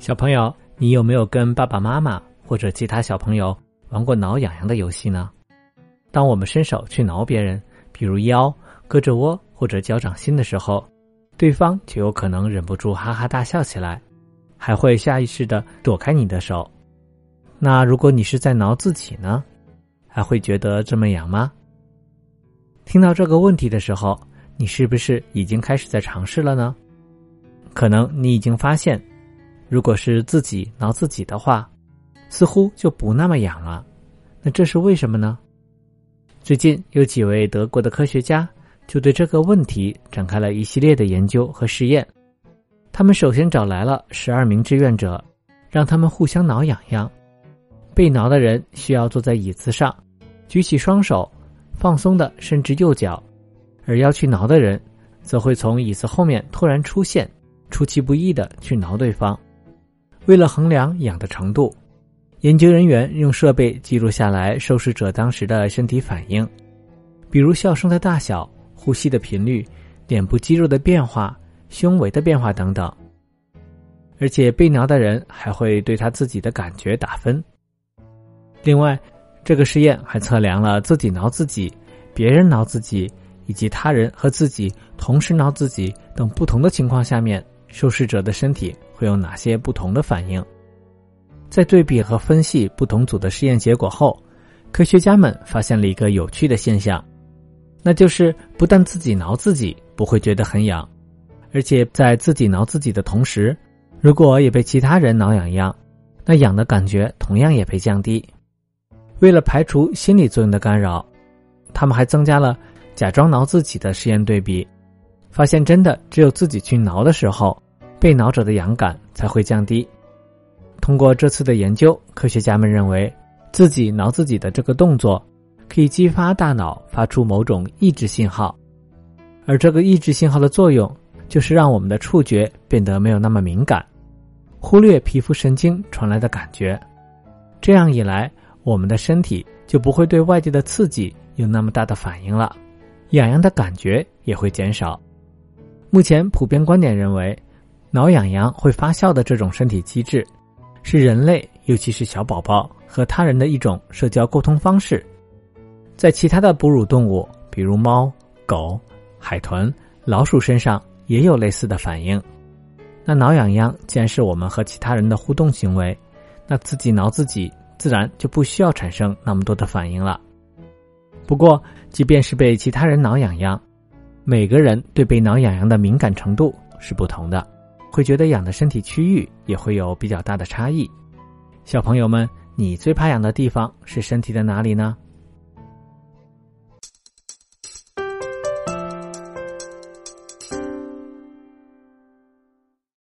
小朋友，你有没有跟爸爸妈妈或者其他小朋友玩过挠痒痒的游戏呢？当我们伸手去挠别人，比如腰、胳肢窝或者脚掌心的时候，对方就有可能忍不住哈哈大笑起来，还会下意识的躲开你的手。那如果你是在挠自己呢，还会觉得这么痒吗？听到这个问题的时候，你是不是已经开始在尝试了呢？可能你已经发现。如果是自己挠自己的话，似乎就不那么痒了。那这是为什么呢？最近有几位德国的科学家就对这个问题展开了一系列的研究和实验。他们首先找来了十二名志愿者，让他们互相挠痒痒。被挠的人需要坐在椅子上，举起双手，放松的伸直右脚；而要去挠的人，则会从椅子后面突然出现，出其不意的去挠对方。为了衡量痒的程度，研究人员用设备记录下来受试者当时的身体反应，比如笑声的大小、呼吸的频率、脸部肌肉的变化、胸围的变化等等。而且被挠的人还会对他自己的感觉打分。另外，这个实验还测量了自己挠自己、别人挠自己以及他人和自己同时挠自己等不同的情况下面。受试者的身体会有哪些不同的反应？在对比和分析不同组的实验结果后，科学家们发现了一个有趣的现象，那就是不但自己挠自己不会觉得很痒，而且在自己挠自己的同时，如果也被其他人挠痒痒，那痒的感觉同样也被降低。为了排除心理作用的干扰，他们还增加了假装挠自己的实验对比。发现真的只有自己去挠的时候，被挠者的痒感才会降低。通过这次的研究，科学家们认为，自己挠自己的这个动作，可以激发大脑发出某种抑制信号，而这个抑制信号的作用，就是让我们的触觉变得没有那么敏感，忽略皮肤神经传来的感觉。这样一来，我们的身体就不会对外界的刺激有那么大的反应了，痒痒的感觉也会减少。目前普遍观点认为，挠痒痒会发笑的这种身体机制，是人类尤其是小宝宝和他人的一种社交沟通方式。在其他的哺乳动物，比如猫、狗、海豚、老鼠身上也有类似的反应。那挠痒痒既然是我们和其他人的互动行为，那自己挠自己自然就不需要产生那么多的反应了。不过，即便是被其他人挠痒痒，每个人对被挠痒痒的敏感程度是不同的，会觉得痒的身体区域也会有比较大的差异。小朋友们，你最怕痒的地方是身体的哪里呢？